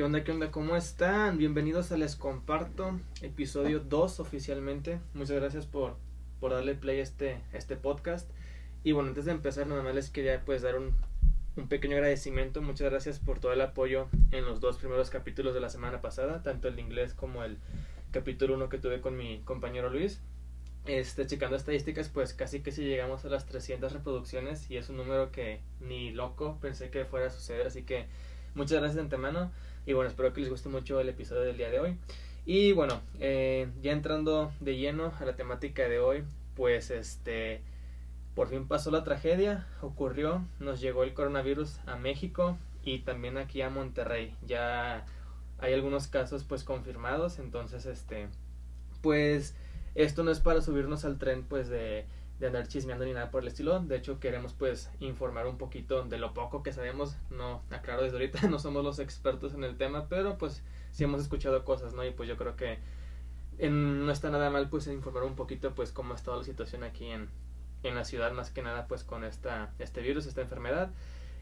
¿Qué onda, qué onda? ¿Cómo están? Bienvenidos a Les Comparto, episodio 2 oficialmente. Muchas gracias por, por darle play a este, este podcast. Y bueno, antes de empezar, nada más les quería pues dar un, un pequeño agradecimiento. Muchas gracias por todo el apoyo en los dos primeros capítulos de la semana pasada, tanto el inglés como el capítulo 1 que tuve con mi compañero Luis. Este, checando estadísticas, pues casi que si llegamos a las 300 reproducciones y es un número que ni loco pensé que fuera a suceder, así que muchas gracias de antemano. Y bueno, espero que les guste mucho el episodio del día de hoy. Y bueno, eh, ya entrando de lleno a la temática de hoy, pues este, por fin pasó la tragedia, ocurrió, nos llegó el coronavirus a México y también aquí a Monterrey. Ya hay algunos casos pues confirmados, entonces este, pues esto no es para subirnos al tren pues de de andar chismeando ni nada por el estilo. De hecho, queremos pues informar un poquito de lo poco que sabemos. No, aclaro desde ahorita, no somos los expertos en el tema, pero pues sí hemos escuchado cosas, ¿no? Y pues yo creo que en, no está nada mal pues informar un poquito pues cómo ha estado la situación aquí en, en la ciudad, más que nada pues con esta, este virus, esta enfermedad.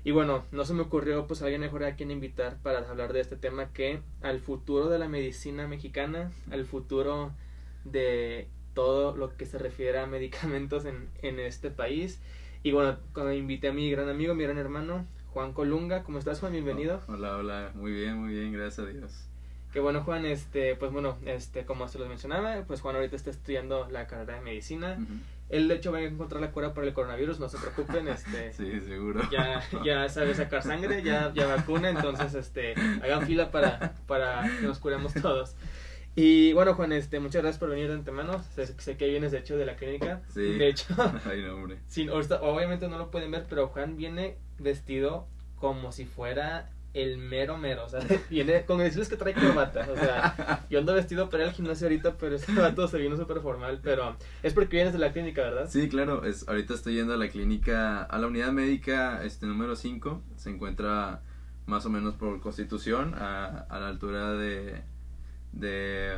Y bueno, no se me ocurrió pues alguien mejor a quien invitar para hablar de este tema que al futuro de la medicina mexicana, al futuro de todo lo que se refiere a medicamentos en, en este país. Y bueno, cuando invité a mi gran amigo, mi gran hermano, Juan Colunga. ¿Cómo estás, Juan? Bienvenido. Hola, hola. Muy bien, muy bien. Gracias a Dios. Qué bueno, Juan. Este, pues bueno, este, como se los mencionaba, pues Juan ahorita está estudiando la carrera de medicina. Él, de hecho, va a encontrar la cura para el coronavirus, no se preocupen. Este, sí, seguro. Ya, ya sabe sacar sangre, ya, ya vacuna, entonces, este, hagan fila para, para que nos curemos todos. Y bueno, Juan, este, muchas gracias por venir de antemano. Sé, que vienes, de hecho, de la clínica. Sí. De hecho. Ay, no, hombre. Sí, obviamente no lo pueden ver, pero Juan viene vestido como si fuera el mero mero. O sea, viene con decirles que trae corbata. O sea, yo ando vestido para al gimnasio ahorita, pero este vato se vino súper formal. Pero es porque vienes de la clínica, ¿verdad? Sí, claro. Es, ahorita estoy yendo a la clínica, a la unidad médica este número 5. Se encuentra más o menos por constitución, a, a la altura de de,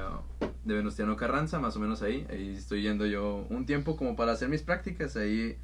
de Venustiano Carranza, más o menos ahí. Ahí estoy yendo yo un tiempo como para hacer mis prácticas. Ahí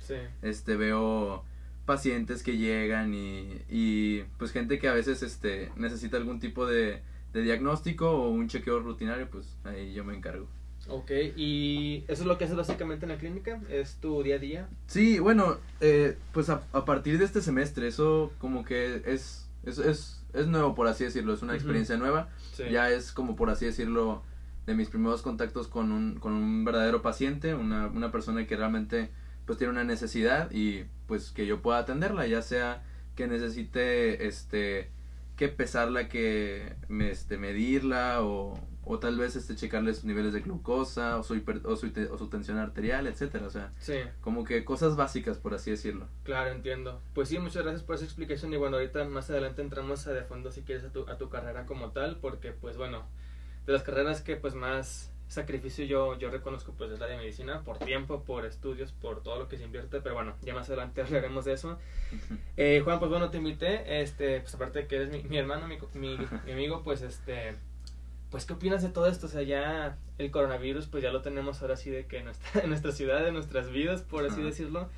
este, veo pacientes que llegan y, y pues gente que a veces este, necesita algún tipo de, de diagnóstico o un chequeo rutinario, pues ahí yo me encargo. Ok, ¿y eso es lo que haces básicamente en la clínica? ¿Es tu día a día? Sí, bueno, eh, pues a, a, partir de este semestre, eso como que es, es, es, es nuevo, por así decirlo, es una experiencia nueva. Ya es como por así decirlo de mis primeros contactos con un, con un verdadero paciente, una, una persona que realmente pues tiene una necesidad y pues que yo pueda atenderla, ya sea que necesite este que pesarla, que me, este, medirla o, o tal vez este checarle sus niveles de glucosa o su, o su, o su tensión arterial, etcétera, o sea, como que cosas básicas por así decirlo. Claro, entiendo. Pues sí, muchas gracias por esa explicación y bueno, ahorita más adelante entramos a de fondo si quieres a tu, a tu carrera como tal, porque pues bueno, de las carreras que pues más sacrificio yo, yo reconozco pues es la de medicina, por tiempo, por estudios, por todo lo que se invierte, pero bueno, ya más adelante hablaremos de eso. Eh, Juan, pues bueno, te invité, este, pues aparte de que eres mi, mi hermano, mi, mi, mi amigo, pues este pues, ¿qué opinas de todo esto? O sea, ya el coronavirus, pues ya lo tenemos ahora sí de que en nuestra, en nuestra ciudad, en nuestras vidas, por así decirlo.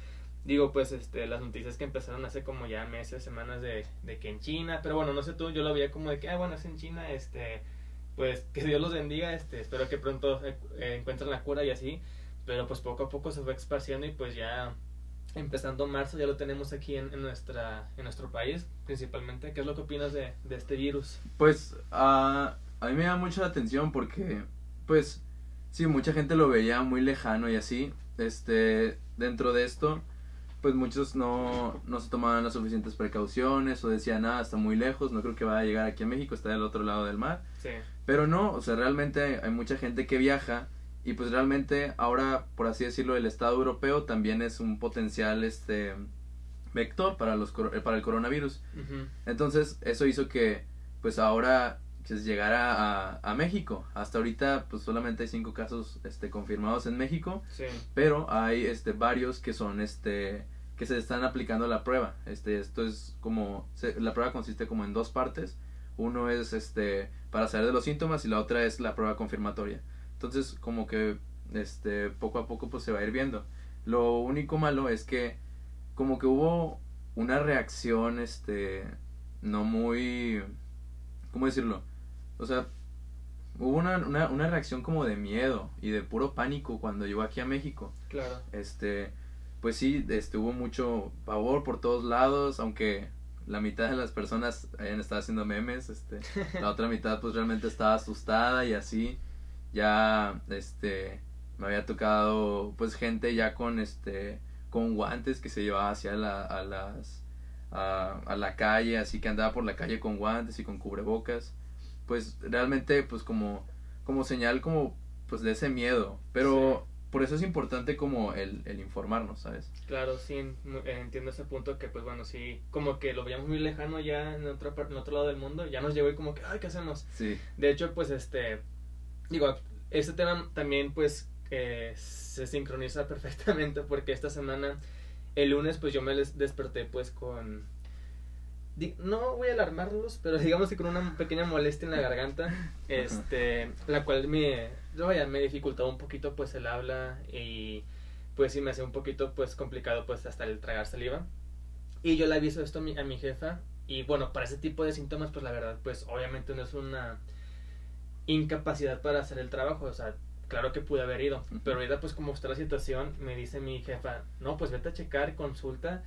Digo, pues, este, las noticias que empezaron hace como ya meses, semanas de, de que en China, pero bueno, no sé tú, yo lo veía como de que, ah, bueno, es en China, este, pues, que Dios los bendiga, este, espero que pronto eh, encuentren la cura y así, pero pues poco a poco se fue esparciendo y pues ya empezando marzo ya lo tenemos aquí en, en, nuestra en nuestro país principalmente qué es lo que opinas de, de este virus pues uh, a mí me da mucha atención porque, pues, sí, mucha gente lo veía muy lejano y así. Este, dentro de esto, pues muchos no, no se tomaban las suficientes precauciones o decían, ah, está muy lejos, no creo que vaya a llegar aquí a México, está del otro lado del mar. Sí. Pero no, o sea, realmente hay mucha gente que viaja y pues realmente ahora, por así decirlo, el Estado europeo también es un potencial, este, vector para, los, para el coronavirus. Entonces, eso hizo que, pues ahora pues, llegar a, a, México. Hasta ahorita pues solamente hay cinco casos este, confirmados en México, sí. pero hay este, varios que son este que se están aplicando la prueba. Este, esto es como la prueba consiste como en dos partes. Uno es este para saber de los síntomas y la otra es la prueba confirmatoria. Entonces, como que este poco a poco pues se va a ir viendo. Lo único malo es que como que hubo una reacción este no muy ¿cómo decirlo? O sea, hubo una, una, una reacción como de miedo y de puro pánico cuando llegó aquí a México. Claro. Este, pues sí, este, hubo mucho pavor por todos lados, aunque la mitad de las personas hayan estado haciendo memes, este, la otra mitad pues realmente estaba asustada y así, ya, este, me había tocado pues gente ya con, este, con guantes que se llevaba hacia la, a las, a, a la calle, así que andaba por la calle con guantes y con cubrebocas, pues realmente pues como, como señal como pues de ese miedo, pero por eso es importante como el, el informarnos, ¿sabes? Claro, sí, eh, entiendo ese punto que pues bueno, sí, como que lo veíamos muy lejano ya en otro, en otro lado del mundo, ya nos llegó y como que, ay, ¿qué hacemos? Sí. De hecho, pues este, digo, este tema también pues eh, se sincroniza perfectamente porque esta semana, el lunes pues yo me desperté pues con no voy a alarmarlos, pero digamos que con una pequeña molestia en la garganta, este, la cual me, vaya, me dificultaba un poquito pues el habla y pues sí me hacía un poquito pues complicado pues hasta el tragar saliva. Y yo le aviso esto a mi, a mi jefa y bueno, para ese tipo de síntomas pues la verdad pues obviamente no es una incapacidad para hacer el trabajo, o sea, claro que pude haber ido, pero ahorita pues como está la situación, me dice mi jefa, no, pues vete a checar, consulta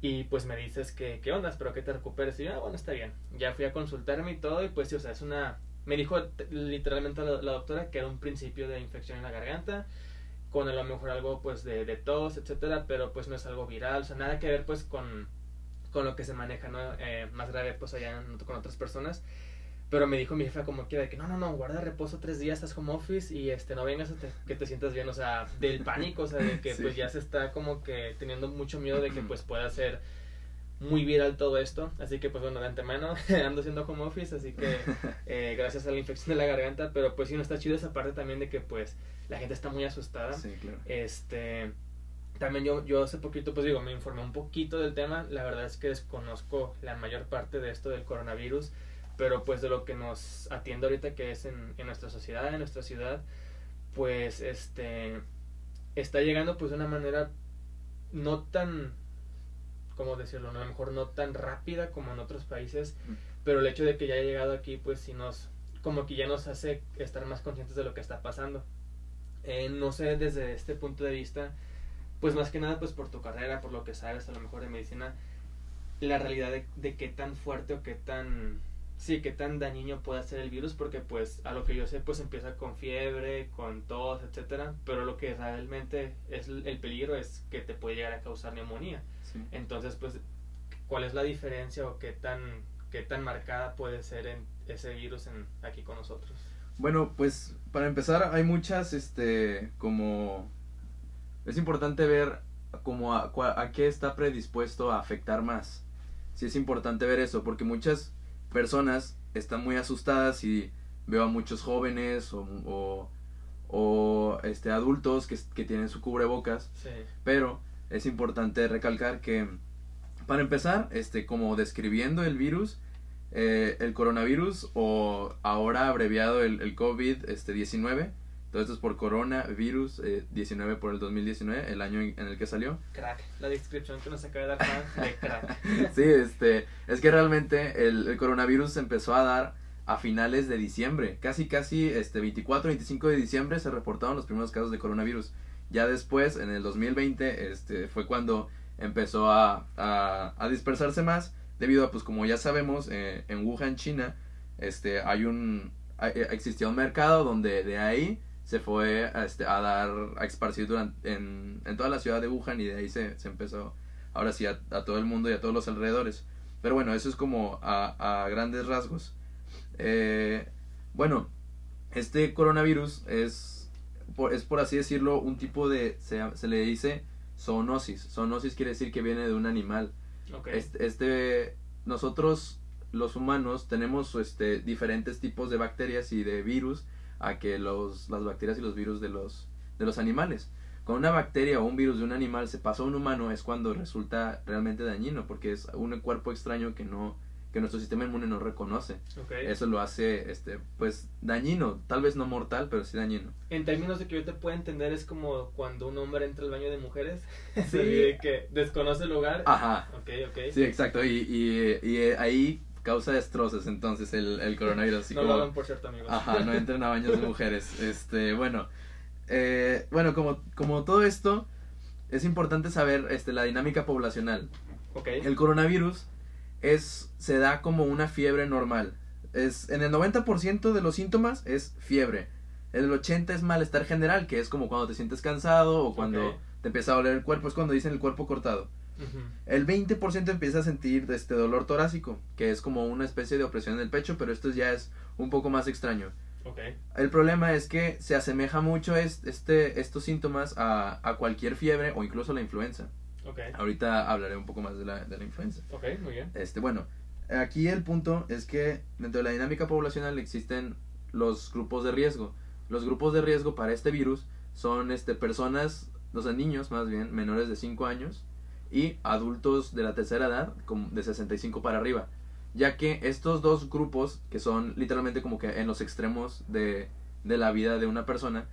y pues me dices que, ¿qué onda? Espero que te recuperes. Y yo, ah, bueno, está bien. Ya fui a consultarme y todo. Y pues sí, o sea, es una. Me dijo literalmente la, doctora que era un principio de infección en la garganta. Con a lo mejor algo pues de, de tos, etcétera. Pero pues no es algo viral. O sea, nada que ver pues con, con lo que se maneja, ¿no? Eh, más grave pues allá con otras personas. Pero me dijo mi jefa como quiera de que no, no, no, guarda reposo tres días, estás home office y este no vengas a que te sientas bien, o sea, del pánico, o sea, de que pues ya se está como que teniendo mucho miedo de que pues pueda ser muy viral todo esto, así que pues bueno, de antemano ando haciendo home office, así que eh, gracias a la infección de la garganta, pero pues sí, no está chido esa parte también de que pues la gente está muy asustada. Sí, claro. Este, también yo, yo hace poquito, pues digo, me informé un poquito del tema, la verdad es que desconozco la mayor parte de esto del coronavirus, pero pues de lo que nos atiende ahorita que es en, en nuestra sociedad, en nuestra ciudad, pues este está llegando pues de una manera no tan cómo decirlo, a lo mejor no tan rápida como en otros países, pero el hecho de que ya haya llegado aquí pues sí nos como que ya nos hace estar más conscientes de lo que está pasando. Eh, no sé desde este punto de vista, pues más que nada pues por tu carrera, por lo que sabes a lo mejor de medicina, la realidad de, de qué tan fuerte o qué tan sí, qué tan dañino puede ser el virus, porque pues a lo que yo sé, pues empieza con fiebre, con tos, etcétera, pero lo que realmente es el peligro es que te puede llegar a causar neumonía. Entonces, pues, ¿cuál es la diferencia o qué tan, qué tan marcada puede ser en ese virus en, aquí con nosotros? Bueno, pues, para empezar, hay muchas, este, como, es importante ver como a, a qué está predispuesto a afectar más. Sí es importante ver eso, porque muchas personas están muy asustadas y veo a muchos jóvenes o, o, este, adultos que, que, tienen su cubrebocas. Pero es importante recalcar que, para empezar, este, como describiendo el virus, eh, el coronavirus o ahora abreviado el, el COVID-19, este, todo esto es por coronavirus eh, 19 por el 2019, el año en, el que salió. Crack, la descripción que nos acaba de dar de crack. sí, este, es que realmente el, el, coronavirus empezó a dar a finales de diciembre, casi casi este 24, 25 de diciembre se reportaron los primeros casos de coronavirus. Ya después, en el 2020, este, fue cuando empezó a, a, a dispersarse más, debido a, pues como ya sabemos, eh, en Wuhan, China, este, hay un, existía un mercado donde de ahí se fue a, este, a dar, a esparcir durante, en, en, toda la ciudad de Wuhan y de ahí se, se empezó, ahora sí, a, todo el mundo y a todos los alrededores. Pero bueno, eso es como a, a grandes rasgos. Eh, bueno, este coronavirus es por, es por así decirlo un tipo de, se, se le dice zoonosis. Zoonosis quiere decir que viene de un animal. Este, este, nosotros los humanos tenemos este, diferentes tipos de bacterias y de virus a que los, las bacterias y los virus de los, de los animales. Cuando una bacteria o un virus de un animal se pasa a un humano es cuando resulta realmente dañino, porque es un cuerpo extraño que no que nuestro sistema inmune no reconoce. Eso lo hace este pues dañino, tal vez no mortal, pero sí dañino. En términos de que yo te puedo entender es como cuando un hombre entra al baño de mujeres, sí. que desconoce el lugar. Ajá. Okay, okay. Sí, exacto, y, y, y ahí causa destrozos entonces el, el coronavirus. Así no lo hagan por cierto, amigos. Ajá, no entren a baños de mujeres. Este, bueno, eh, bueno, como, como todo esto, es importante saber este, la dinámica poblacional. Okay. El coronavirus es, se da como una fiebre normal. Es, en el 90% de los síntomas es fiebre. En el 80% es malestar general, que es como cuando te sientes cansado o cuando te empieza a doler el cuerpo, es cuando dicen el cuerpo cortado. El 20% empieza a sentir este dolor torácico, que es como una especie de opresión en el pecho, pero esto ya es un poco más extraño. El problema es que se asemeja mucho este, estos síntomas a, a cualquier fiebre o incluso la influenza. Ahorita hablaré un poco más de la, de la influenza. muy bien. Este, bueno, aquí el punto es que dentro de la dinámica poblacional existen los grupos de riesgo. Los grupos de riesgo para este virus son este, personas, o sea, niños más bien, menores de 5 años y adultos de la tercera edad, de 65 para arriba. Ya que estos dos grupos, que son literalmente como que en los extremos de, de la vida de una persona,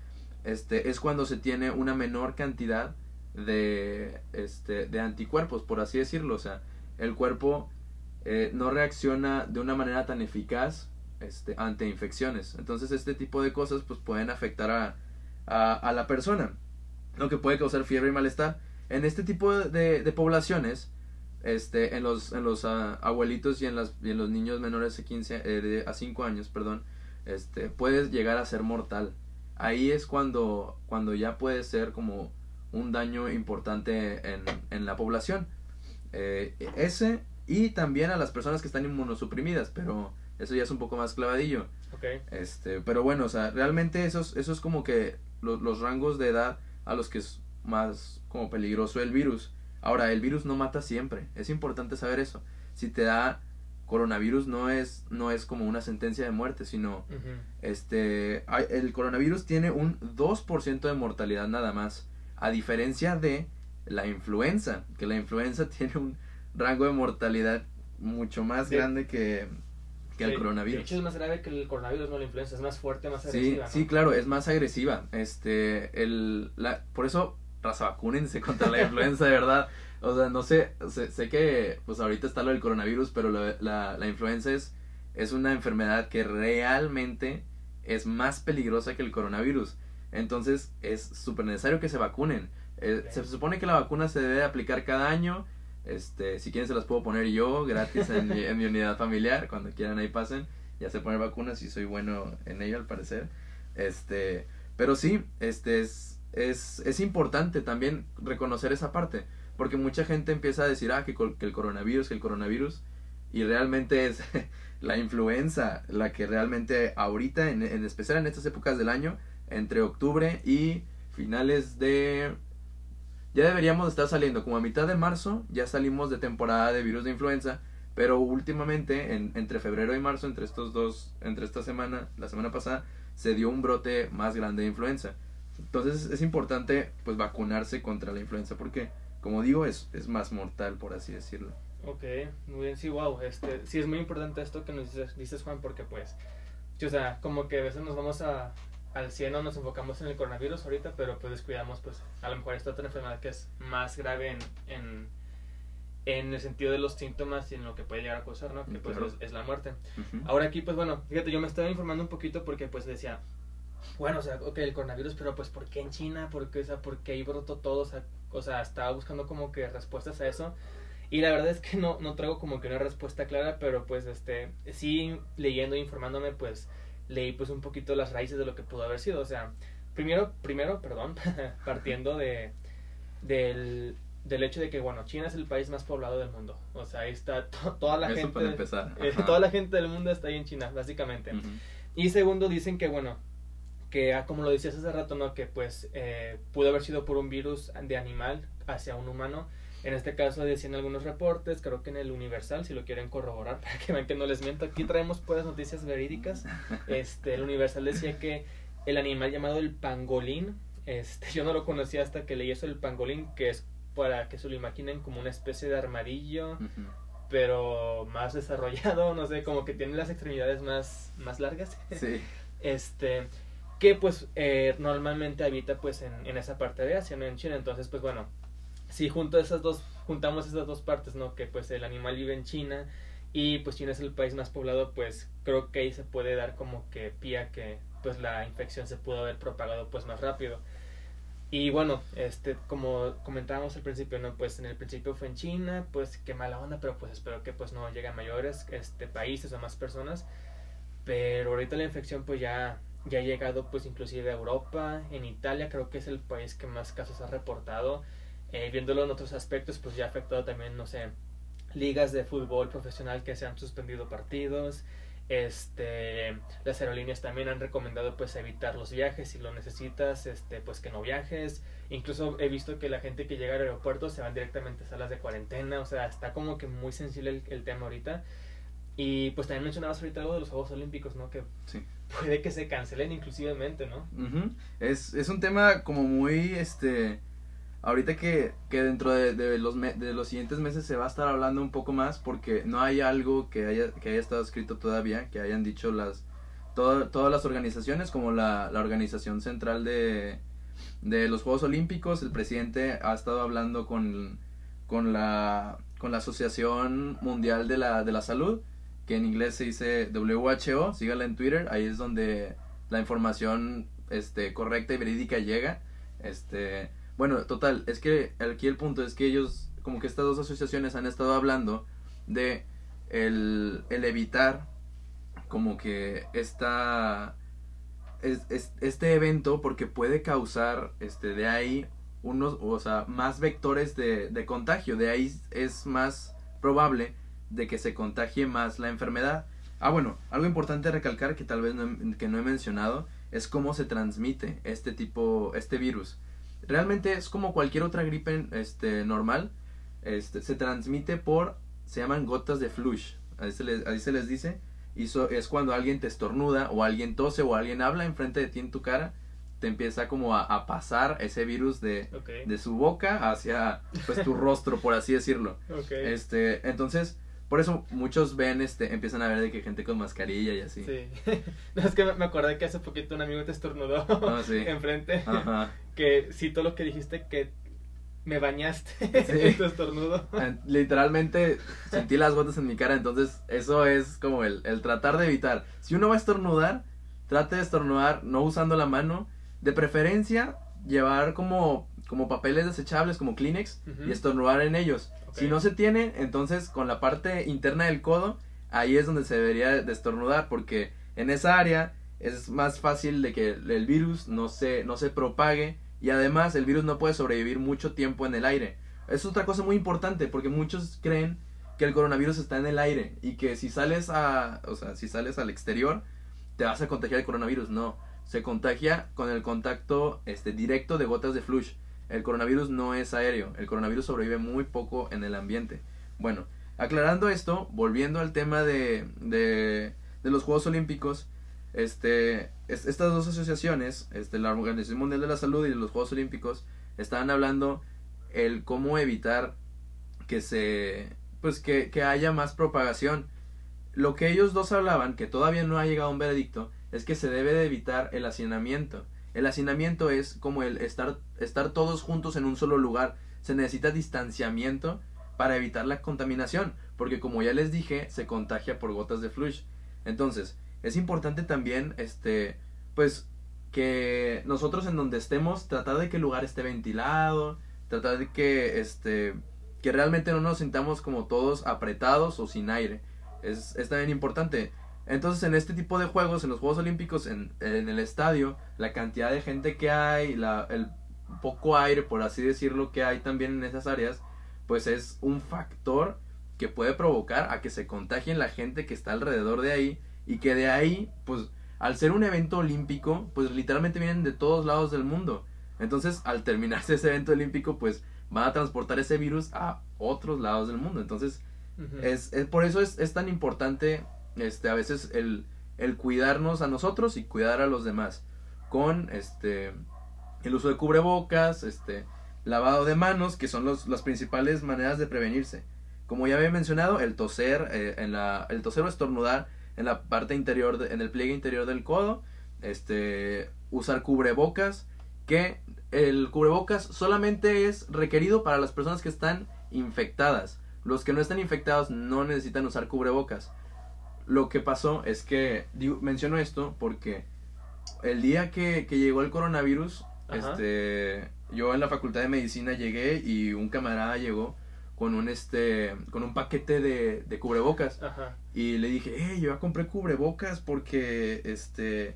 este, es cuando se tiene una menor cantidad de, este, de anticuerpos, por así decirlo. O sea, el cuerpo eh, no reacciona de una manera tan eficaz este, ante infecciones. Entonces este tipo de cosas pues pueden afectar a, a, la persona, lo que puede causar fiebre y malestar. En este tipo de, de poblaciones, este, en los, en los ah, abuelitos y en, las, y en los niños menores de, 15, eh, a 5 años, perdón, este, puede llegar a ser mortal. Ahí es cuando, cuando ya puede ser como un daño importante en, en la población. Eh, ese y también a las personas que están inmunosuprimidas, pero eso ya es un poco más clavadillo. Este, pero bueno, o sea, realmente esos, eso es como que los rangos de edad a los que más como peligroso el virus. Ahora, el virus no mata siempre, es importante saber eso. Si te da coronavirus no es no es como una sentencia de muerte, sino este el coronavirus tiene un 2% de mortalidad nada más. A diferencia de la influenza, que la influenza tiene un rango de mortalidad mucho más grande que, el coronavirus. De hecho es más grave que el coronavirus, no la influenza, es más fuerte, más agresiva. Sí, sí, claro, es más agresiva. Este, el, la, por eso, raza, vacúnense contra la influenza, de verdad. O sea, no sé, sé, que pues ahorita está lo del coronavirus, pero la, la influenza es, es una enfermedad que realmente es más peligrosa que el coronavirus. Entonces es súper necesario que se vacunen. Eh, se supone que la vacuna se debe aplicar cada año. Este, si quieren se las puedo poner yo gratis en mi, en mi unidad familiar. Cuando quieran ahí pasen. Ya sé poner vacunas y soy bueno en ello al parecer. Este, pero sí, este es, es, es importante también reconocer esa parte. Porque mucha gente empieza a decir, ah, que, que el coronavirus, que el coronavirus. Y realmente es la influenza la que realmente ahorita, en, en especial en estas épocas del año, entre octubre y finales de... Ya deberíamos estar saliendo, como a mitad de marzo, ya salimos de temporada de virus de influenza, pero últimamente, en, entre febrero y marzo, entre estos dos, entre esta semana, la semana pasada, se dio un brote más grande de influenza. Entonces es importante pues vacunarse contra la influenza porque, como digo, es, es más mortal, por así decirlo. Ok, muy bien, sí, wow, este, sí es muy importante esto que nos dices, dices Juan, porque pues, o sea, como que a veces nos vamos a, al 100 no nos enfocamos en el coronavirus ahorita, pero pues descuidamos pues a lo mejor esta otra enfermedad que es más grave en, en, en el sentido de los síntomas y en lo que puede llegar a causar, ¿no? Que pues es, la muerte. Ahora aquí pues bueno, fíjate, yo me estaba informando un poquito porque pues decía, bueno, o sea, ok, el coronavirus, pero pues ¿por qué en China? ¿Por qué, o sea, ¿por qué ahí brotó todo? O sea, o sea, estaba buscando como que respuestas a eso. Y la verdad es que no, no traigo como que una respuesta clara, pero pues este, sí leyendo e informándome, pues leí pues un poquito las raíces de lo que pudo haber sido. O sea, primero, primero, perdón, partiendo de del, del hecho de que, bueno, China es el país más poblado del mundo. O sea, ahí está toda la gente. Eh, toda la gente del mundo está ahí en China, básicamente. Y segundo, dicen que, bueno, que ah, como lo decías hace rato, ¿no? Que pues eh, pudo haber sido por un virus de animal hacia un humano en este caso decían algunos reportes, creo que en el Universal, si lo quieren corroborar, para que vean que no les miento, aquí traemos puras noticias verídicas. Este, el Universal decía que el animal llamado el pangolín, este, yo no lo conocía hasta que leí eso el pangolín, que es para que se lo imaginen como una especie de armadillo, pero más desarrollado, no sé, como que tiene las extremidades más, más largas. Sí. Este, que pues eh, normalmente habita pues en, en esa parte de Asia, no en China, entonces pues bueno, si junto esas dos, juntamos esas dos partes, ¿no? Que pues el animal vive en China y pues China es el país más poblado, pues creo que ahí se puede dar como que pía que pues la infección se pudo haber propagado pues más rápido. Y bueno, este, como comentábamos al principio, ¿no? Pues en el principio fue en China, pues qué mala onda, pero pues espero que pues no lleguen mayores este, países o más personas. Pero ahorita la infección pues ya, ya ha llegado pues inclusive a Europa, en Italia creo que es el país que más casos ha reportado. Eh, viéndolo en otros aspectos pues ya ha afectado también, no sé, ligas de fútbol profesional que se han suspendido partidos. Este, las aerolíneas también han recomendado pues evitar los viajes si lo necesitas, este, pues que no viajes. Incluso he visto que la gente que llega al aeropuerto se van directamente a salas de cuarentena, o sea, está como que muy sensible el, tema ahorita. Y pues también mencionabas ahorita algo de los Juegos Olímpicos, ¿no? Que puede que se cancelen inclusivemente, ¿no? es, es un tema como muy, este, ahorita que, que dentro de, los de los siguientes meses se va a estar hablando un poco más porque no hay algo que haya, que haya estado escrito todavía, que hayan dicho las todas las organizaciones, como la, la Organización Central de, de los Juegos Olímpicos, el presidente ha estado hablando con, con, la, con la Asociación Mundial de la, de la Salud, que en inglés se dice WHO, sígala en Twitter, ahí es donde la información este, correcta y verídica llega. Este, bueno, total, es que aquí el punto es que ellos, como que estas dos asociaciones han estado hablando de el, el evitar como que esta, es, este evento porque puede causar este, de ahí unos, o sea, más vectores de, de contagio, de ahí es más probable de que se contagie más la enfermedad. Ah, bueno, algo importante recalcar que tal vez no, que no he mencionado es cómo se transmite este tipo, este virus. Realmente es como cualquier otra gripe este, normal. Este, se transmite por, se llaman gotas de flush. Ahí se les, ahí se les dice. Y eso es cuando alguien te estornuda o alguien tose o alguien habla enfrente de ti en tu cara. Te empieza como a, pasar ese virus de, de, su boca hacia pues tu rostro, por así decirlo. Este, entonces, por eso muchos ven, este, empiezan a ver de que gente con mascarilla y así. Sí. no, es que me acordé que hace poquito un amigo te estornudó ah, enfrente. Ajá. Que todo lo que dijiste que me bañaste en tu estornudo. Ah, literalmente sentí las gotas en mi cara, entonces eso es como el, el tratar de evitar. Si uno va a estornudar, trate de estornudar no usando la mano. De preferencia, llevar como, como papeles desechables, como Kleenex, y estornudar en ellos. Si no se tiene, entonces con la parte interna del codo, ahí es donde se debería de estornudar, porque en esa área es más fácil de que el virus no se, no se propague y además el virus no puede sobrevivir mucho tiempo en el aire. Es otra cosa muy importante porque muchos creen que el coronavirus está en el aire y que si sales a, o sea, si sales al exterior te vas a contagiar el coronavirus. No, se contagia con el contacto este directo de gotas de flush. El coronavirus no es aéreo, el coronavirus sobrevive muy poco en el ambiente. Bueno, aclarando esto, volviendo al tema de, de, los Juegos Olímpicos, este, estas dos asociaciones, este, la Organización Mundial de la Salud y los Juegos Olímpicos, estaban hablando el cómo evitar que se, pues que, que haya más propagación. Lo que ellos dos hablaban, que todavía no ha llegado a un veredicto, es que se debe de evitar el hacinamiento. El hacinamiento es como el estar, estar todos juntos en un solo lugar. Se necesita distanciamiento para evitar la contaminación, porque como ya les dije, se contagia por gotas de flush. Entonces, es importante también, este, pues, que nosotros en donde estemos, tratar de que el lugar esté ventilado, tratar de que, este, que realmente no nos sintamos como todos apretados o sin aire. Es, es también importante. Entonces, en este tipo de juegos, en los Juegos Olímpicos, en, en el estadio, la cantidad de gente que hay, la, el poco aire, por así decirlo, que hay también en esas áreas, pues es un factor que puede provocar a que se contagien la gente que está alrededor de ahí y que de ahí, pues, al ser un evento olímpico, pues literalmente vienen de todos lados del mundo. Entonces, al terminarse ese evento olímpico, pues van a transportar ese virus a otros lados del mundo. Entonces, es, es, por eso es, es tan importante este, a veces el, el cuidarnos a nosotros y cuidar a los demás con este el uso de cubrebocas, este lavado de manos, que son los, las principales maneras de prevenirse. Como ya había mencionado, el toser, eh, en la, el toser o estornudar en la parte interior, en el pliegue interior del codo, este, usar cubrebocas, que el cubrebocas solamente es requerido para las personas que están infectadas los que no están infectados no necesitan usar cubrebocas. Lo que pasó es que, menciono esto porque el día que, que llegó el coronavirus, este, yo en la facultad de medicina llegué y un camarada llegó con un este con un paquete de, de cubrebocas. Y le dije hey yo ya compré cubrebocas porque este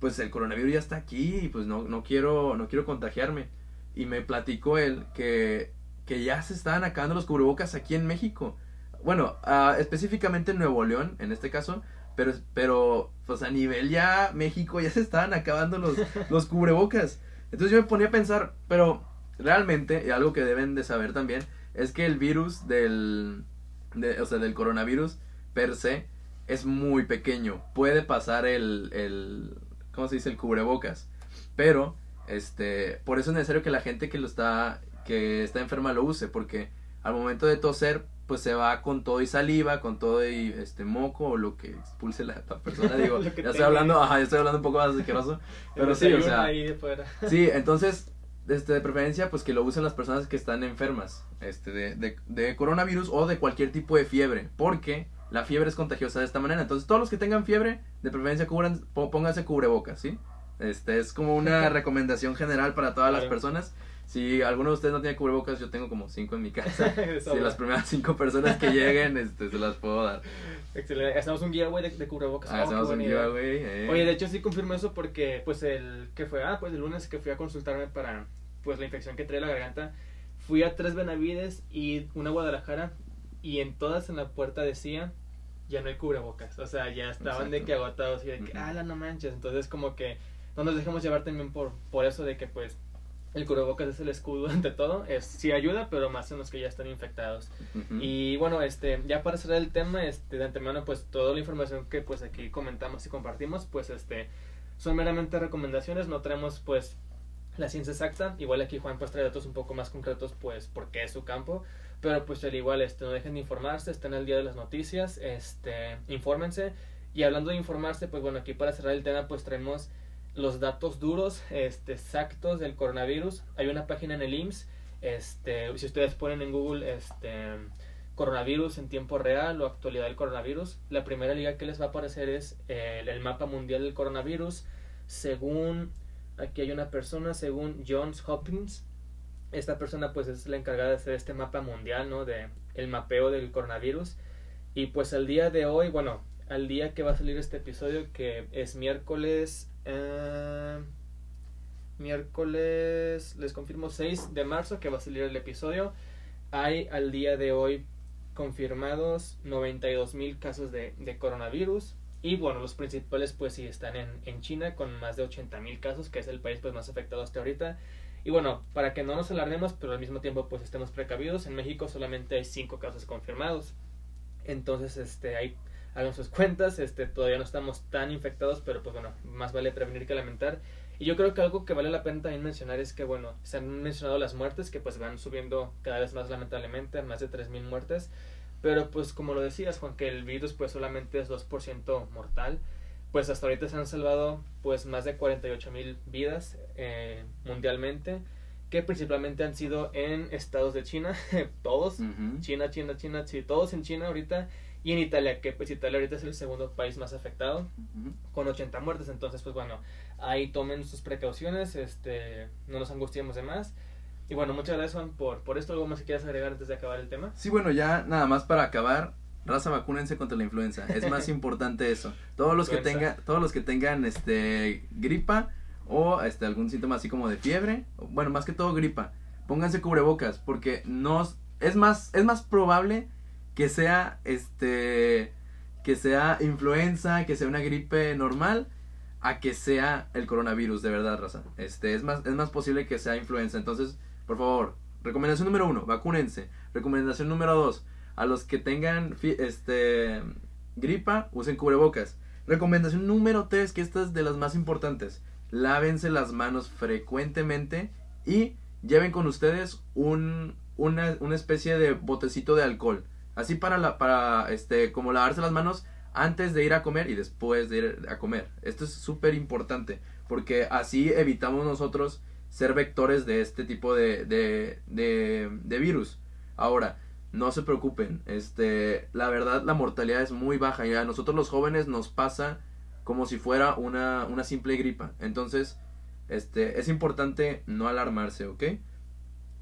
pues el coronavirus ya está aquí y pues no, no quiero no quiero contagiarme y me platicó él que que ya se estaban acabando los cubrebocas aquí en México bueno uh, específicamente en Nuevo León en este caso pero pero pues a nivel ya México ya se estaban acabando los los cubrebocas entonces yo me ponía a pensar pero realmente y algo que deben de saber también es que el virus del, o sea, del coronavirus per se es muy pequeño. Puede pasar el, el, ¿cómo se dice? El cubrebocas. Pero, este, por eso es necesario que la gente que lo está, que está enferma lo use, porque al momento de toser, pues se va con todo y saliva, con todo y este moco o lo que expulse la, persona, digo, ya estoy hablando, ajá, ya estoy hablando un poco más asqueroso, pero sí, o sea, sí, entonces este, de preferencia, pues que lo usen las personas que están enfermas este, de, de, coronavirus o de cualquier tipo de fiebre, porque la fiebre es contagiosa de esta manera. Entonces, todos los que tengan fiebre, de preferencia, cubran, pónganse cubrebocas, ¿sí? Este, es como una recomendación general para todas las personas. Si alguno de ustedes no tiene cubrebocas, yo tengo como cinco en mi casa. si las primeras cinco personas que lleguen, este, se las puedo dar. Excelente. Hacemos un guía, de, de cubrebocas. Ah, hacemos un giveaway. Eh. Oye, de hecho sí confirmo eso porque, pues, el que fue, ah, pues el lunes que fui a consultarme para pues la infección que trae la garganta, fui a tres Benavides y una Guadalajara y en todas en la puerta decía ya no hay cubrebocas, o sea, ya estaban de que agotados y de que, ah, no manches, entonces como que no nos dejemos llevar también por, por eso de que pues el cubrebocas es el escudo ante todo, es, sí ayuda, pero más en los que ya están infectados. Y bueno, este, ya para cerrar el tema, este, de antemano, pues toda la información que pues aquí comentamos y compartimos, pues este, son meramente recomendaciones, no tenemos pues la ciencia exacta. Igual aquí Juan pues trae datos un poco más concretos pues porque es su campo. Pero pues al igual este, no dejen de informarse, estén al día de las noticias, este, infórmense. Y hablando de informarse, pues bueno, aquí para cerrar el tema pues traemos los datos duros, este, exactos del coronavirus. Hay una página en el IMSS, este, si ustedes ponen en Google este, coronavirus en tiempo real o actualidad del coronavirus, la primera liga que les va a aparecer es el, el mapa mundial del coronavirus según Aquí hay una persona, según Johns Hopkins. Esta persona pues es la encargada de hacer este mapa mundial, ¿no? De el mapeo del coronavirus. Y pues al día de hoy, bueno, al día que va a salir este episodio, que es miércoles... Eh, miércoles, les confirmo, 6 de marzo que va a salir el episodio. Hay al día de hoy confirmados 92 mil casos de, coronavirus. Y bueno, los principales pues sí están en, en China con más de 80 mil casos, que es el país pues más afectado hasta ahorita. Y bueno, para que no nos alarmemos, pero al mismo tiempo pues estemos precavidos, en México solamente hay 5 casos confirmados. Entonces, este, ahí hagan sus cuentas, este, todavía no estamos tan infectados, pero pues bueno, más vale prevenir que lamentar. Y yo creo que algo que vale la pena también mencionar es que, bueno, se han mencionado las muertes, que pues van subiendo cada vez más lamentablemente, más de 3.000 muertes. Pero pues como lo decías, Juan, que el virus pues solamente es 2% mortal, pues hasta ahorita se han salvado pues más de 48 mil vidas eh, mundialmente, que principalmente han sido en estados de China, todos, China, China, China, sí, todos en China ahorita, y en Italia, que pues Italia ahorita es el segundo país más afectado, con 80 muertes, entonces pues bueno, ahí tomen sus precauciones, este, no nos angustiemos de más, y bueno, muchas gracias Juan por, por esto. ¿Algo más que quieras agregar antes de acabar el tema? Sí, bueno, ya nada más para acabar. Raza, vacúnense contra la influenza. Es más importante eso. Todos los que tengan, todos los que tengan este gripa o este algún síntoma así como de fiebre, bueno, más que todo gripa, pónganse cubrebocas porque no es más es más probable que sea este que sea influenza, que sea una gripe normal a que sea el coronavirus, de verdad, raza. Este es más es más posible que sea influenza. Entonces, por favor, recomendación número uno, vacúnense. Recomendación número dos, a los que tengan este gripa, usen cubrebocas. Recomendación número tres, que esta es de las más importantes, lávense las manos frecuentemente y lleven con ustedes un, una, una especie de botecito de alcohol. Así para, la, para este, como lavarse las manos antes de ir a comer y después de ir a comer. Esto es súper importante porque así evitamos nosotros ser vectores de este tipo de, de, de, virus. Ahora, no se preocupen. Este, la verdad, la mortalidad es muy baja y a nosotros los jóvenes nos pasa como si fuera una, una simple gripa. Entonces, este, es importante no alarmarse, ¿ok?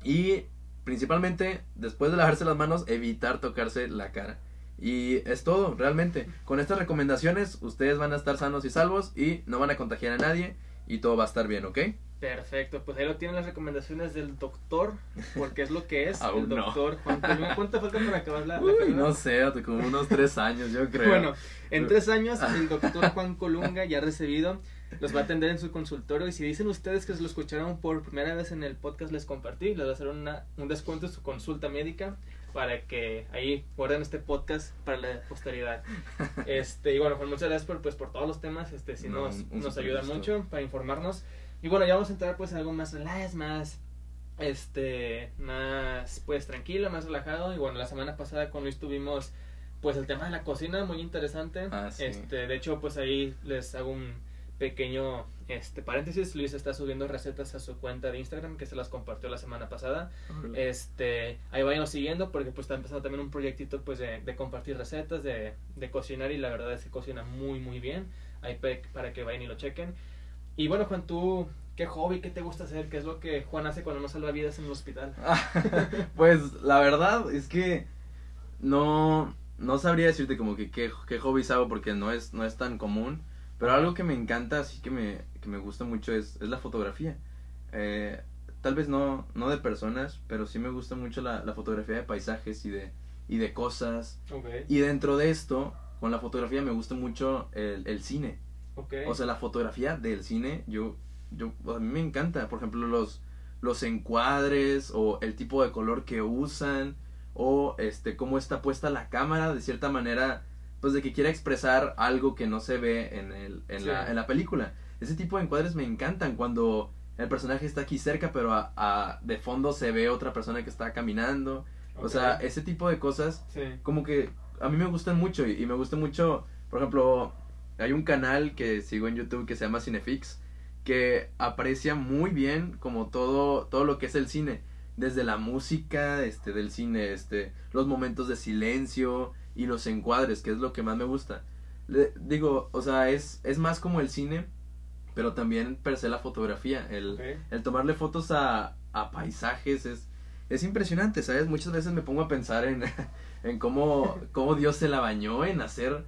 Y principalmente, después de lavarse las manos, evitar tocarse la cara. Y es todo, realmente. Con estas recomendaciones, ustedes van a estar sanos y salvos y no van a contagiar a nadie y todo va a estar bien, ¿ok? Perfecto, pues ahí lo tienen las recomendaciones del doctor, porque es lo que es el doctor Juan ¿Cuánto falta para acabar la, Uy, No sé, como unos tres años, yo creo. Bueno, en tres años el doctor Juan Colunga ya ha recibido, los va a atender en su consultorio y si dicen ustedes que se lo escucharon por primera vez en el podcast, les compartí, les va a hacer una, un descuento en su consulta médica para que ahí guarden este podcast para la posteridad. Este, y bueno, pues muchas gracias por, pues, por todos los temas, este, si nos, nos ayuda mucho para informarnos. Y bueno, ya vamos a entrar pues en algo más relax, más este más pues tranquilo, más relajado y bueno, la semana pasada con Luis tuvimos pues el tema de la cocina muy interesante. Ah, este, de hecho, pues ahí les hago un pequeño este paréntesis, Luis está subiendo recetas a su cuenta de Instagram que se las compartió la semana pasada. Este, ahí vayan siguiendo porque pues está empezando también un proyectito pues de, de compartir recetas, de, de, cocinar y la verdad es que cocina muy muy bien. Ahí para que vayan y lo chequen. Y bueno, Juan, tú, ¿qué hobby, qué te gusta hacer? ¿Qué es lo que Juan hace cuando no salva vidas en el hospital? pues la verdad es que no, no sabría decirte como que qué, qué hobbies hago porque no es, no es tan común. Pero algo que me encanta, así que me, que me gusta mucho es, es la fotografía. Eh, tal vez no, no de personas, pero sí me gusta mucho la, la fotografía de paisajes y de, y de cosas. Y dentro de esto, con la fotografía me gusta mucho el, el cine. O sea, la fotografía del cine, yo, yo, a mí me encanta. Por ejemplo, los, los encuadres o el tipo de color que usan o este cómo está puesta la cámara de cierta manera pues de que quiera expresar algo que no se ve en, el, en, la, en la película. Ese tipo de encuadres me encantan cuando el personaje está aquí cerca pero a, de fondo se ve otra persona que está caminando. O sea ese tipo de cosas como que a mí me gustan mucho y me gusta mucho por ejemplo hay un canal que sigo en YouTube que se llama Cinefix que aprecia muy bien como todo todo lo que es el cine, desde la música este del cine, este los momentos de silencio y los encuadres, que es lo que más me gusta. Le, digo, o sea, es es más como el cine, pero también per se la fotografía, el, el tomarle fotos a, a paisajes es es impresionante, ¿sabes? Muchas veces me pongo a pensar en, en cómo, cómo Dios se la bañó en hacer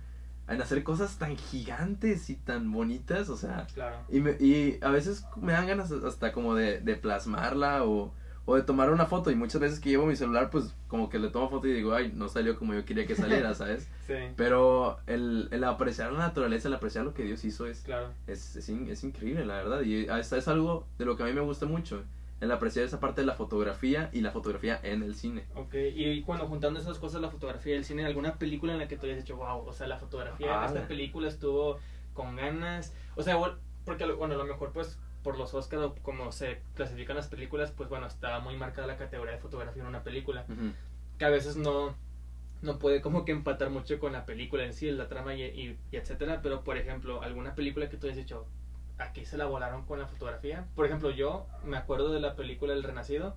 en hacer cosas tan gigantes y tan bonitas, o sea, y, me, y a veces me dan ganas hasta como de, de plasmarla o, o de tomar una foto y muchas veces que llevo mi celular pues como que le tomo foto y digo, ay, no salió como yo quería que saliera, ¿sabes? sí. Pero el, el apreciar la naturaleza, el apreciar lo que Dios hizo es, claro. es, es, es increíble, la verdad, y es, es algo de lo que a mí me gusta mucho el apreciar esa parte de la fotografía y la fotografía en el cine. Ok, y cuando juntando esas cosas, la fotografía y el cine, ¿alguna película en la que tú hayas dicho, wow, o sea, la fotografía de esta película estuvo con ganas? O sea, porque, bueno, a lo mejor pues por los Oscars, como se clasifican las películas, pues bueno, estaba muy marcada la categoría de fotografía en una película, que a veces no no puede como que empatar mucho con la película en sí, la trama y, y, y etcétera, pero por ejemplo, alguna película que tú hayas dicho, aquí se la volaron con la fotografía. Por ejemplo, yo me acuerdo de la película El Renacido,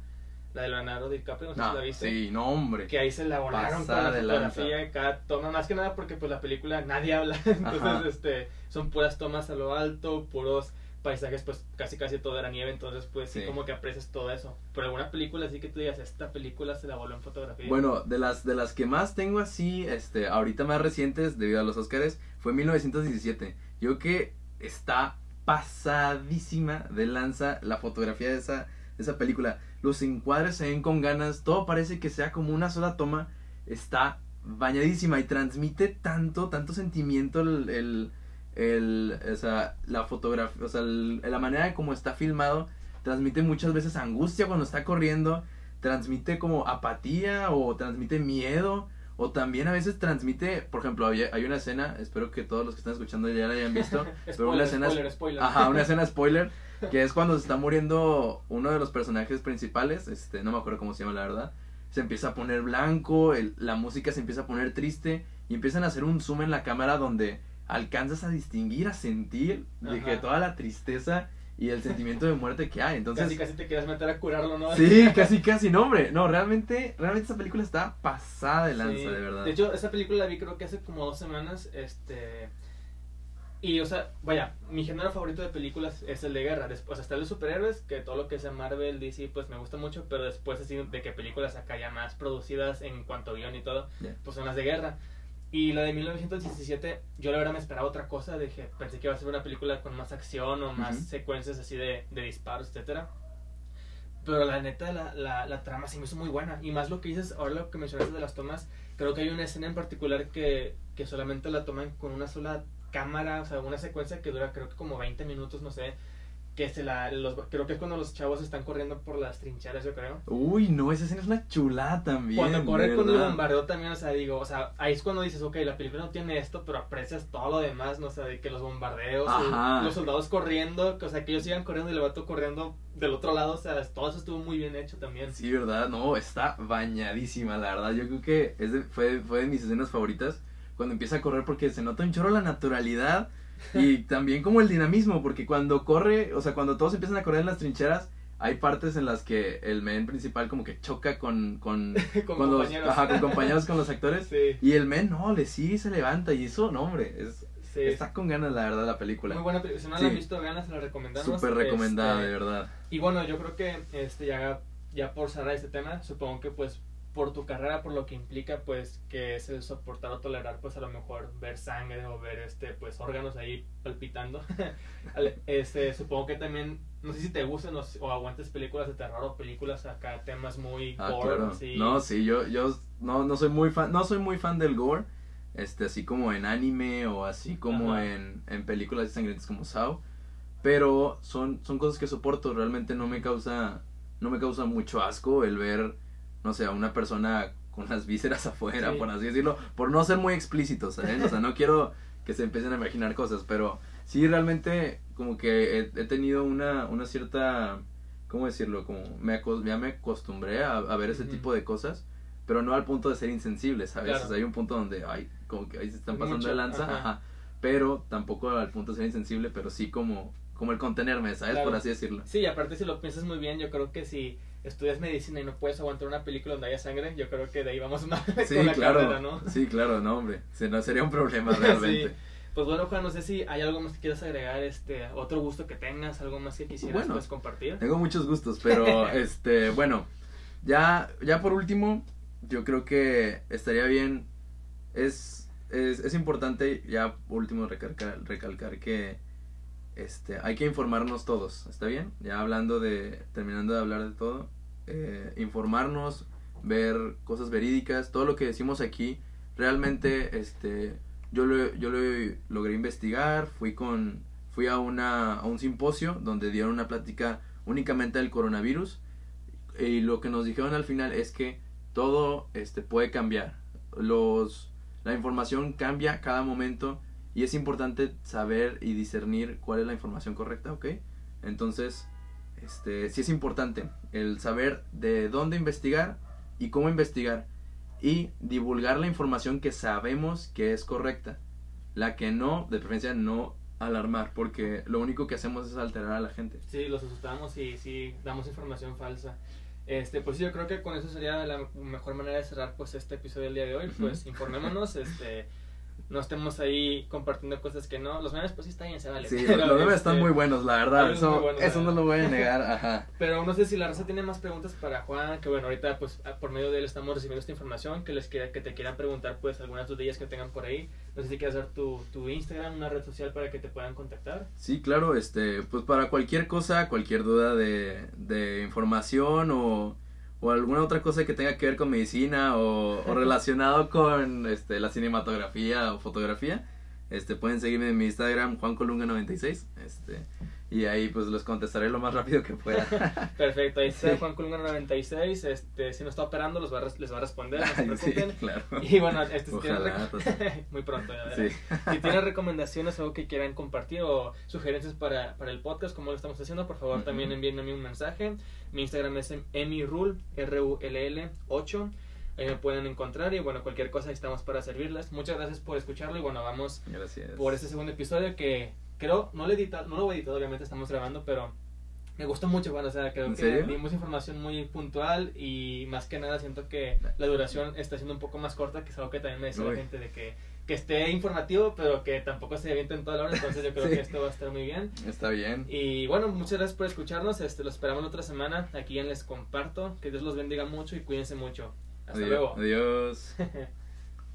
la de Leonardo DiCaprio, no sé si ah, la viste. Sí, no, hombre. Que ahí se la volaron con la fotografía, cada toma, más que nada porque pues la película nadie habla, entonces este son puras tomas a lo alto, puros paisajes, pues casi casi todo era nieve, entonces pues sí, como que aprecias todo eso. Pero alguna película así que tú digas, esta película se la voló en fotografía. Bueno, de las de las que más tengo así, este, ahorita más recientes debido a los Oscars, fue 1917. Yo que está pasadísima de lanza la fotografía de esa, esa película. Los encuadres se ven con ganas, todo parece que sea como una sola toma. Está bañadísima y transmite tanto, tanto sentimiento el, el, o sea, la fotografía, o sea, la manera de cómo está filmado, transmite muchas veces angustia cuando está corriendo, transmite como apatía o transmite miedo o también a veces transmite, por ejemplo, hay, hay una escena, espero que todos los que están escuchando ya la hayan visto, pero una escena, spoiler, spoiler. Ajá, una escena spoiler, que es cuando se está muriendo uno de los personajes principales, este, no me acuerdo cómo se llama la verdad, se empieza a poner blanco, el, la música se empieza a poner triste y empiezan a hacer un zoom en la cámara donde alcanzas a distinguir, a sentir de que toda la tristeza y el sentimiento de muerte que hay. Entonces, casi casi te quieres meter a curarlo, ¿no? Sí, casi casi, no, hombre. No, realmente, realmente esa película está pasada de lanza, de verdad. De hecho, esa película la vi creo que hace como dos semanas, este... Y, o sea, vaya, mi género favorito de películas es el de guerra. Después está el de superhéroes, que todo lo que sea Marvel, DC, pues me gusta mucho. Pero después, así, de que películas acá ya más producidas en cuanto a guion y todo, pues son las de guerra. Y la de 1917, yo la verdad me esperaba otra cosa. Dije, pensé que iba a ser una película con más acción o más secuencias así de, de disparos, etcétera. Pero la neta, la, la, la, trama sí me hizo muy buena. Y más lo que dices, ahora lo que mencionaste de las tomas, creo que hay una escena en particular que, que solamente la toman con una sola cámara, o sea, una secuencia que dura creo que como 20 minutos, no sé, que se la, los, creo que es cuando los chavos están corriendo por las trincheras, yo creo. Uy, no, esa escena es una chulada también. Cuando corre con el bombardeo también, o sea, digo, o sea, ahí es cuando dices, ok, la película no tiene esto, pero aprecias todo lo demás, no sé, de que los bombardeos, los soldados corriendo, o sea, que ellos sigan corriendo y el vato corriendo del otro lado, o sea, todo eso estuvo muy bien hecho también. Sí, ¿verdad? No, está bañadísima, la verdad, yo creo que es fue, fue de mis escenas favoritas cuando empieza a correr porque se nota un chorro la naturalidad y también como el dinamismo, porque cuando corre, o sea, cuando todos empiezan a correr en las trincheras, hay partes en las que el men principal como que choca con con, con, compañeros. Los, ajá, con compañeros con los actores y el men no, le sí se levanta y eso, no, hombre, es Está con ganas, la verdad, la película. Muy buena película. Si no la han visto, ganas, se la recomendamos. Súper recomendada, este, de verdad. Y bueno, yo creo que este ya, ya por cerrar este tema, supongo que pues por tu carrera, por lo que implica, pues, que es el soportar o tolerar, pues, a lo mejor ver sangre o ver, este, pues, órganos ahí palpitando. este, supongo que también, no sé si te gustan o, aguantes películas de terror o películas acá, temas muy ah, gore, No, sí, yo, yo no, no soy muy fan, no soy muy fan del gore, este, así como en anime o así como en, en películas sangrientas como Saw, pero son, son cosas que soporto, realmente no me causa, no me causa mucho asco el ver no sé, a una persona con las vísceras afuera, por así decirlo, por no ser muy explícitos, ¿sabes? O sea, no quiero que se empiecen a imaginar cosas, pero sí realmente como que he, tenido una, una cierta, ¿cómo decirlo? Como me, ya me acostumbré a, ver ese tipo de cosas, pero no al punto de ser insensible, ¿sabes? O sea, hay un punto donde, ay, como que ahí se están pasando de lanza, pero tampoco al punto de ser insensible, pero sí como, como el contenerme, ¿sabes? Por así decirlo. Sí, aparte si lo piensas muy bien, yo creo que si estudias medicina y no puedes aguantar una película donde haya sangre, yo creo que de ahí vamos mal sí, con la claro, carrera, ¿no? Sí, claro, no, hombre, no, sería un problema realmente. Pues bueno, Juan, no sé si hay algo más que quieras agregar, este, otro gusto que tengas, algo más que quisieras pues, compartir. Tengo muchos gustos, pero este, bueno, ya, ya por último, yo creo que estaría bien, es, es, es importante, ya por último recalcar, recalcar que este, hay que informarnos todos, ¿está bien? Ya hablando de, terminando de hablar de todo, eh, informarnos, ver cosas verídicas, todo lo que decimos aquí, realmente, este, yo lo, yo lo logré investigar, fui con, fui a una, a un simposio donde dieron una plática únicamente del coronavirus y lo que nos dijeron al final es que todo, este, puede cambiar, los, la información cambia cada momento y es importante saber y discernir cuál es la información correcta, ¿ok? Entonces, este, sí es importante el saber de dónde investigar y cómo investigar y divulgar la información que sabemos que es correcta. La que no, de preferencia no alarmar, porque lo único que hacemos es alterar a la gente. Sí, los asustamos y sí damos información falsa. Este, pues yo creo que con eso sería la mejor manera de cerrar pues este episodio del día de hoy. Pues informémonos, este no estemos ahí compartiendo cosas que no. Los memes, pues sí, está bien, se vale. Sí, los memes están este, muy buenos, la verdad. Eso, eso no lo voy a negar, ajá. Pero no sé si la raza tiene más preguntas para Juan, que bueno, ahorita, pues, por medio de él estamos recibiendo esta información, que les quiera, que te quieran preguntar, pues, algunas dudas que tengan por ahí. No sé si quieres dar tu, tu Instagram, una red social para que te puedan contactar. Sí, claro, este, pues, para cualquier cosa, cualquier duda de, de información o o alguna otra cosa que tenga que ver con medicina o, o relacionado con este, la cinematografía o fotografía, este, pueden seguirme en mi Instagram, JuanColunga96. Este, y ahí pues los contestaré lo más rápido que pueda. Perfecto, ahí está Juan Colunga 96, este, si no está operando los va a, les va a responder, no se preocupen. claro. Y bueno, este, si pues, muy pronto, si tienen recomendaciones algo que quieran compartir o sugerencias para, para el podcast, como lo estamos haciendo, por favor también envíenme a mí un mensaje. Mi Instagram es emirul, R-U-L-L 8 ahí me pueden encontrar y bueno, cualquier cosa estamos para servirles. Muchas gracias por escucharlo y bueno, vamos por este segundo episodio que creo, no lo he editado, no lo he editado, obviamente estamos grabando, pero me gustó mucho, bueno, o sea, creo que dimos información muy puntual y más que nada siento que la duración está siendo un poco más corta, que es algo que también me dice la gente de que, que esté informativo, pero que tampoco se aviente en toda la hora, entonces yo creo que esto va a estar muy bien. Está bien. Y bueno, muchas gracias por escucharnos, este, lo esperamos otra semana, aquí en Les Comparto, que Dios los bendiga mucho y cuídense mucho. Hasta luego. Adiós.